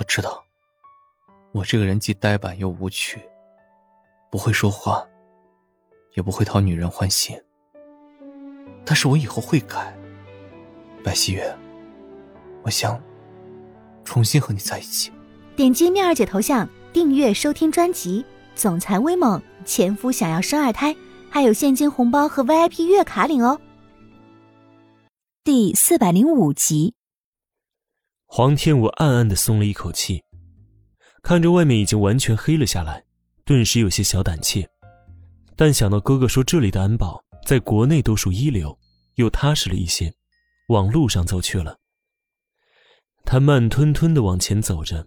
我知道，我这个人既呆板又无趣，不会说话，也不会讨女人欢心。但是我以后会改，白希月，我想重新和你在一起。点击妙儿姐头像，订阅收听专辑《总裁威猛前夫想要生二胎》，还有现金红包和 VIP 月卡领哦。第四百零五集。黄天武暗暗的松了一口气，看着外面已经完全黑了下来，顿时有些小胆怯。但想到哥哥说这里的安保在国内都属一流，又踏实了一些，往路上走去了。他慢吞吞的往前走着，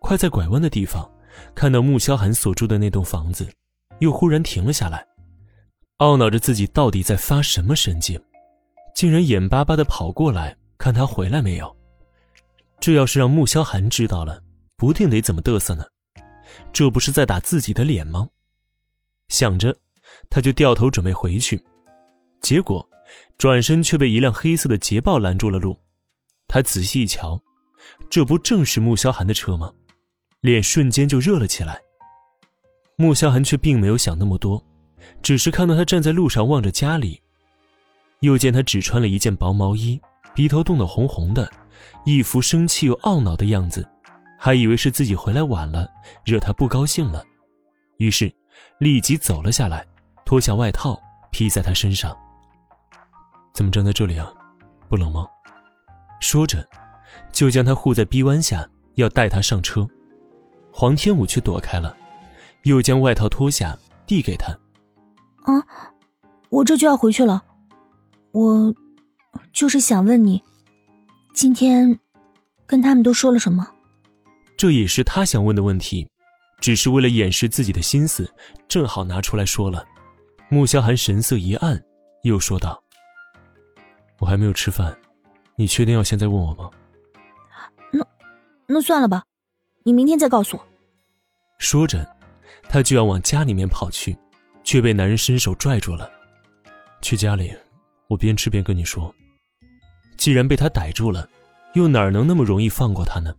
快在拐弯的地方，看到穆萧寒所住的那栋房子，又忽然停了下来，懊恼着自己到底在发什么神经，竟然眼巴巴的跑过来看他回来没有。这要是让穆萧寒知道了，不定得怎么嘚瑟呢？这不是在打自己的脸吗？想着，他就掉头准备回去，结果转身却被一辆黑色的捷豹拦住了路。他仔细一瞧，这不正是穆萧寒的车吗？脸瞬间就热了起来。穆萧寒却并没有想那么多，只是看到他站在路上望着家里，又见他只穿了一件薄毛衣，鼻头冻得红红的。一副生气又懊恼的样子，还以为是自己回来晚了，惹他不高兴了，于是立即走了下来，脱下外套披在他身上。怎么站在这里啊？不冷吗？说着，就将他护在臂弯下，要带他上车。黄天武却躲开了，又将外套脱下递给他。啊，我这就要回去了，我就是想问你。今天，跟他们都说了什么？这也是他想问的问题，只是为了掩饰自己的心思，正好拿出来说了。穆萧寒神色一暗，又说道：“我还没有吃饭，你确定要现在问我吗？”那，那算了吧，你明天再告诉我。说着，他就要往家里面跑去，却被男人伸手拽住了。去家里，我边吃边跟你说。既然被他逮住了，又哪能那么容易放过他呢？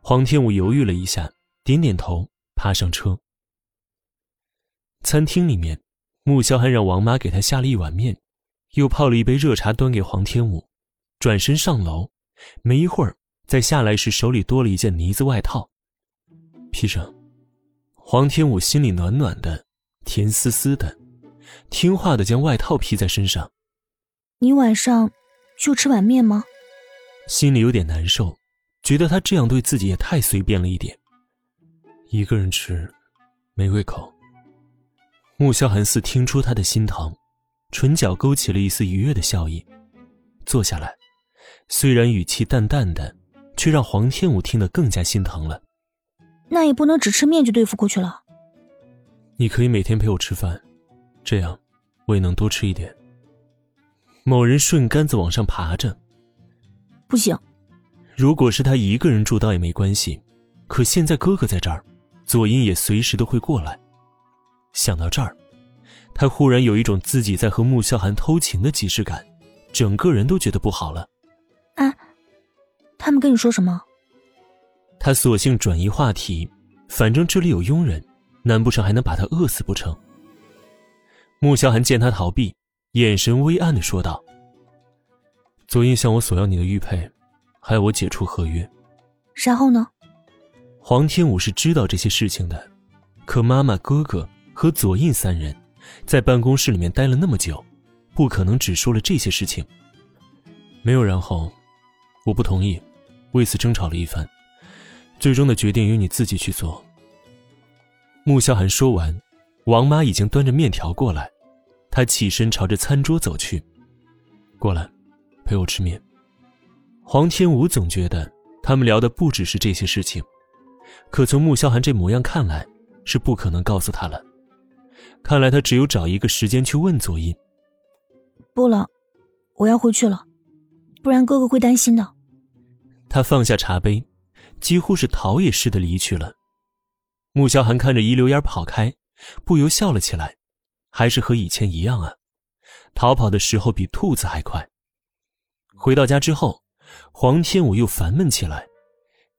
黄天武犹豫了一下，点点头，爬上车。餐厅里面，穆萧寒让王妈给他下了一碗面，又泡了一杯热茶端给黄天武，转身上楼。没一会儿，在下来时手里多了一件呢子外套，披上。黄天武心里暖暖的，甜丝丝的，听话的将外套披在身上。你晚上。就吃碗面吗？心里有点难受，觉得他这样对自己也太随便了一点。一个人吃，没胃口。穆萧寒似听出他的心疼，唇角勾起了一丝愉悦的笑意，坐下来，虽然语气淡淡的，却让黄天武听得更加心疼了。那也不能只吃面就对付过去了。你可以每天陪我吃饭，这样我也能多吃一点。某人顺杆子往上爬着，不行。如果是他一个人住倒也没关系，可现在哥哥在这儿，左英也随时都会过来。想到这儿，他忽然有一种自己在和穆萧寒偷情的即视感，整个人都觉得不好了。啊，他们跟你说什么？他索性转移话题，反正这里有佣人，难不成还能把他饿死不成？穆萧寒见他逃避。眼神微暗的说道：“左印向我索要你的玉佩，还要我解除合约。然后呢？”黄天武是知道这些事情的，可妈妈、哥哥和左印三人，在办公室里面待了那么久，不可能只说了这些事情。没有然后，我不同意，为此争吵了一番，最终的决定由你自己去做。穆萧寒说完，王妈已经端着面条过来。他起身朝着餐桌走去，过来，陪我吃面。黄天武总觉得他们聊的不只是这些事情，可从穆萧寒这模样看来，是不可能告诉他了。看来他只有找一个时间去问左印。不了，我要回去了，不然哥哥会担心的。他放下茶杯，几乎是逃也似的离去了。穆萧寒看着一溜烟跑开，不由笑了起来。还是和以前一样啊，逃跑的时候比兔子还快。回到家之后，黄天武又烦闷起来，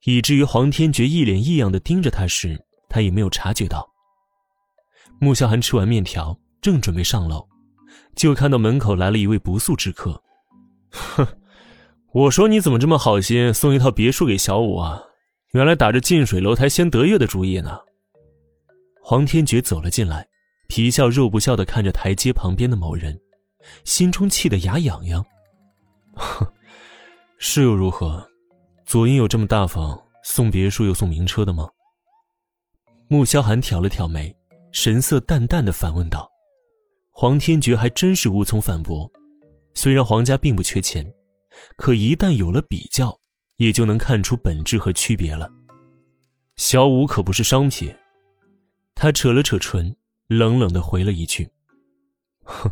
以至于黄天觉一脸异样的盯着他时，他也没有察觉到。穆萧寒吃完面条，正准备上楼，就看到门口来了一位不速之客。哼，我说你怎么这么好心，送一套别墅给小五啊？原来打着近水楼台先得月的主意呢。黄天觉走了进来，皮笑肉不笑的看着台阶旁边的某人，心中气得牙痒痒。哼，是又如何？左英有这么大方，送别墅又送名车的吗？穆萧寒挑了挑眉，神色淡淡的反问道。黄天觉还真是无从反驳。虽然黄家并不缺钱，可一旦有了比较，也就能看出本质和区别了。小五可不是商品。他扯了扯唇，冷冷的回了一句：“哼，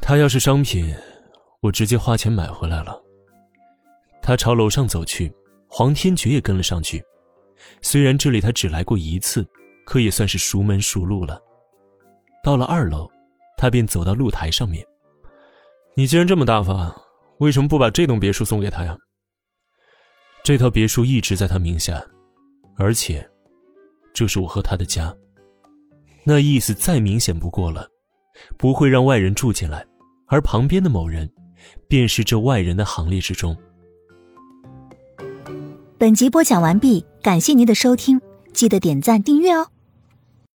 他要是商品，我直接花钱买回来了。”他朝楼上走去，黄天觉也跟了上去。虽然这里他只来过一次，可也算是熟门熟路了。到了二楼，他便走到露台上面。你既然这么大方，为什么不把这栋别墅送给他呀？这套别墅一直在他名下，而且。这是我和他的家，那意思再明显不过了，不会让外人住进来，而旁边的某人，便是这外人的行列之中。本集播讲完毕，感谢您的收听，记得点赞订阅哦。